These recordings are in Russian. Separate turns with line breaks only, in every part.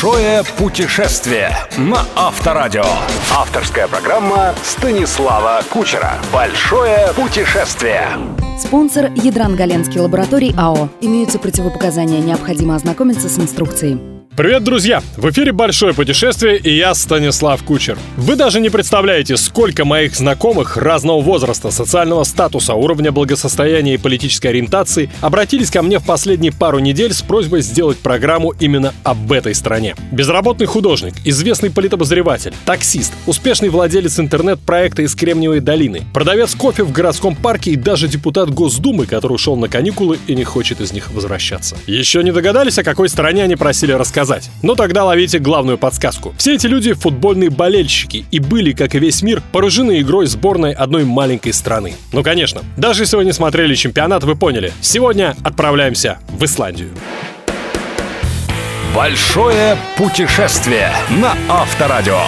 Большое путешествие на Авторадио. Авторская программа Станислава Кучера. Большое путешествие.
Спонсор Ядран-Галенский лабораторий АО. Имеются противопоказания. Необходимо ознакомиться с инструкцией.
Привет, друзья! В эфире «Большое путешествие» и я, Станислав Кучер. Вы даже не представляете, сколько моих знакомых разного возраста, социального статуса, уровня благосостояния и политической ориентации обратились ко мне в последние пару недель с просьбой сделать программу именно об этой стране. Безработный художник, известный политобозреватель, таксист, успешный владелец интернет-проекта из Кремниевой долины, продавец кофе в городском парке и даже депутат Госдумы, который ушел на каникулы и не хочет из них возвращаться. Еще не догадались, о какой стране они просили рассказать? Сказать. Но тогда ловите главную подсказку. Все эти люди футбольные болельщики и были, как и весь мир, поражены игрой сборной одной маленькой страны. Ну, конечно. Даже если вы не смотрели чемпионат, вы поняли. Сегодня отправляемся в Исландию.
Большое путешествие на Авторадио.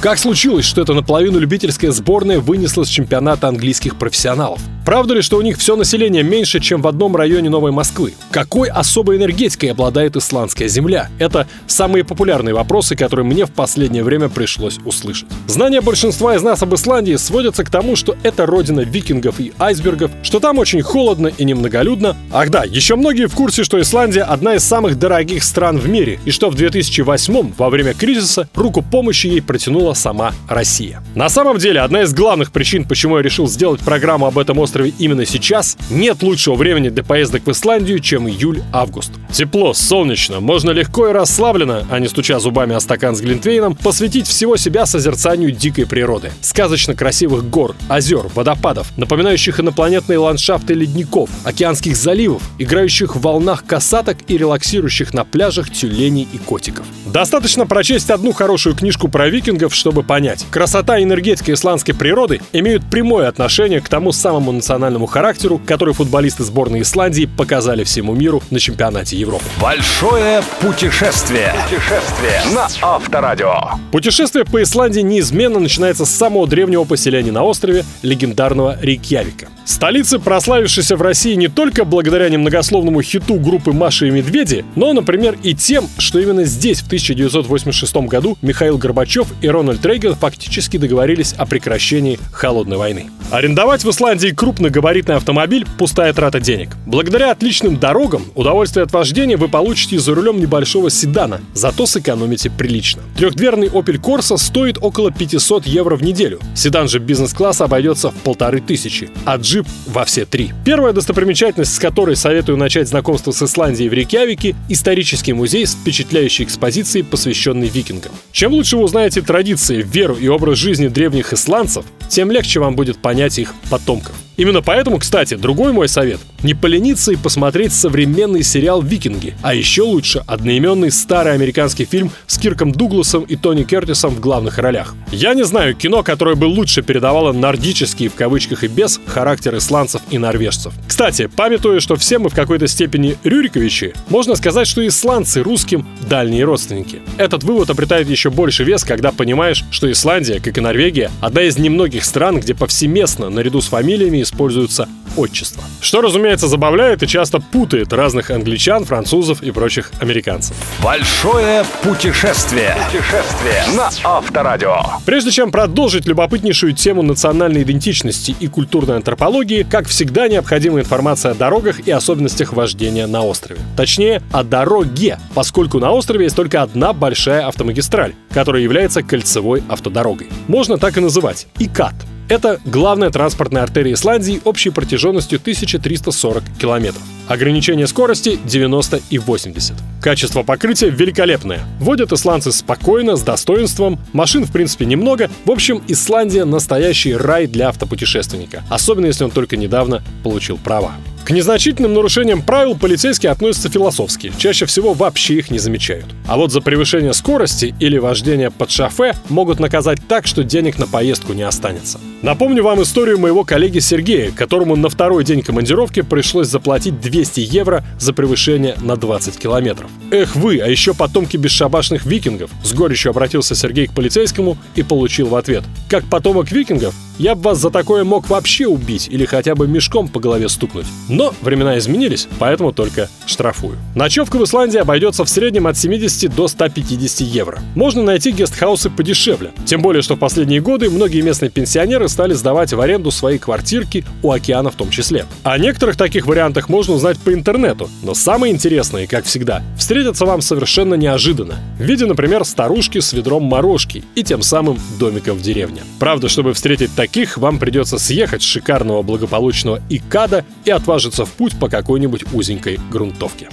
Как случилось, что эта наполовину любительская сборная вынесла с чемпионата английских профессионалов? Правда ли, что у них все население меньше, чем в одном районе Новой Москвы? Какой особой энергетикой обладает исландская земля? Это самые популярные вопросы, которые мне в последнее время пришлось услышать. Знания большинства из нас об Исландии сводятся к тому, что это родина викингов и айсбергов, что там очень холодно и немноголюдно. Ах да, еще многие в курсе, что Исландия одна из самых дорогих стран в мире, и что в 2008 во время кризиса руку помощи ей протянула сама Россия. На самом деле, одна из главных причин, почему я решил сделать программу об этом острове острове именно сейчас, нет лучшего времени для поездок в Исландию, чем июль-август. Тепло, солнечно, можно легко и расслабленно, а не стуча зубами о стакан с глинтвейном, посвятить всего себя созерцанию дикой природы. Сказочно красивых гор, озер, водопадов, напоминающих инопланетные ландшафты ледников, океанских заливов, играющих в волнах касаток и релаксирующих на пляжах тюленей и котиков. Достаточно прочесть одну хорошую книжку про викингов, чтобы понять. Красота и энергетика исландской природы имеют прямое отношение к тому самому национальному характеру, который футболисты сборной Исландии показали всему миру на чемпионате Европы.
Большое путешествие. Путешествие на Авторадио.
Путешествие по Исландии неизменно начинается с самого древнего поселения на острове, легендарного Рейкьявика. Столицы, прославившейся в России не только благодаря немногословному хиту группы «Маша и медведи», но, например, и тем, что именно здесь в 1986 году Михаил Горбачев и Рональд Рейган фактически договорились о прекращении холодной войны. Арендовать в Исландии крупногабаритный автомобиль – пустая трата денег. Благодаря отличным дорогам удовольствие от вождения вы получите за рулем небольшого седана, зато сэкономите прилично. Трехдверный Opel Corsa стоит около 500 евро в неделю. Седан же бизнес-класса обойдется в полторы тысячи, а джип джип во все три. Первая достопримечательность, с которой советую начать знакомство с Исландией в Рейкьявике – исторический музей с впечатляющей экспозицией, посвященной викингам. Чем лучше вы узнаете традиции, веру и образ жизни древних исландцев, тем легче вам будет понять их потомков. Именно поэтому, кстати, другой мой совет – не полениться и посмотреть современный сериал «Викинги», а еще лучше одноименный старый американский фильм с Кирком Дугласом и Тони Кертисом в главных ролях. Я не знаю кино, которое бы лучше передавало нордический в кавычках и без характер исландцев и норвежцев. Кстати, памятуя, что все мы в какой-то степени Рюриковичи, можно сказать, что исландцы русским дальние родственники. Этот вывод обретает еще больше вес, когда понимаешь, что Исландия, как и Норвегия, одна из немногих стран, где повсеместно, наряду с фамилиями используются отчества. Что, разумеется, забавляет и часто путает разных англичан, французов и прочих американцев.
Большое путешествие. Путешествие на Авторадио.
Прежде чем продолжить любопытнейшую тему национальной идентичности и культурной антропологии, как всегда, необходима информация о дорогах и особенностях вождения на острове. Точнее, о дороге, поскольку на острове есть только одна большая автомагистраль, которая является кольцевой автодорогой. Можно так и называть – ИКАТ – это главная транспортная артерия Исландии общей протяженностью 1340 километров. Ограничение скорости 90 и 80. Качество покрытия великолепное. Водят исландцы спокойно, с достоинством. Машин, в принципе, немного. В общем, Исландия настоящий рай для автопутешественника. Особенно, если он только недавно получил права. К незначительным нарушениям правил полицейские относятся философски, чаще всего вообще их не замечают. А вот за превышение скорости или вождение под шофе могут наказать так, что денег на поездку не останется. Напомню вам историю моего коллеги Сергея, которому на второй день командировки пришлось заплатить 200 евро за превышение на 20 километров. Эх вы, а еще потомки бесшабашных викингов. С горечью обратился Сергей к полицейскому и получил в ответ. Как потомок викингов, я бы вас за такое мог вообще убить или хотя бы мешком по голове стукнуть. Но времена изменились, поэтому только штрафую. Ночевка в Исландии обойдется в среднем от 70 до 150 евро. Можно найти гестхаусы подешевле. Тем более, что в последние годы многие местные пенсионеры стали сдавать в аренду свои квартирки у океана в том числе. О некоторых таких вариантах можно узнать по интернету, но самые интересные, как всегда, встретятся вам совершенно неожиданно. В виде, например, старушки с ведром морожки и тем самым домиком в деревне. Правда, чтобы встретить таких, вам придется съехать с шикарного благополучного Икада и отважиться в путь по какой-нибудь узенькой грунтовке.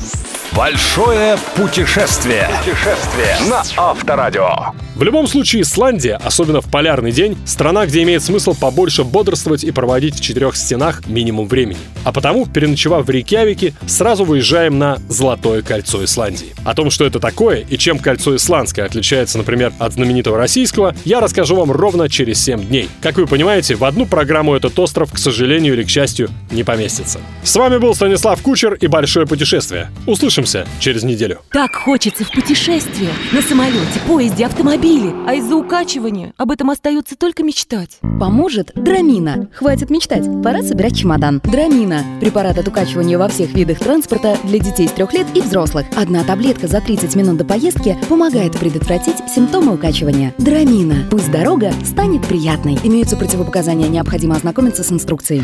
Большое путешествие. Путешествие на Авторадио.
В любом случае, Исландия, особенно в полярный день, страна, где имеет смысл побольше бодрствовать и проводить в четырех стенах минимум времени. А потому, переночевав в Рейкьявике, сразу выезжаем на Золотое кольцо Исландии. О том, что это такое и чем кольцо исландское отличается, например, от знаменитого российского, я расскажу вам ровно через 7 дней. Как вы понимаете, в одну программу этот остров, к сожалению или к счастью, не поместится. С вами был Станислав Кучер и Большое путешествие. Услышимся через неделю.
Так хочется в путешествие. На самолете, поезде, автомобиле. А из-за укачивания об этом остается только мечтать.
Поможет Драмина. Хватит мечтать, пора собирать чемодан. Драмина. Препарат от укачивания во всех видах транспорта для детей с трех лет и взрослых. Одна таблетка за 30 минут до поездки помогает предотвратить симптомы укачивания. Драмина. Пусть дорога станет приятной. Имеются противопоказания, необходимо ознакомиться с инструкцией.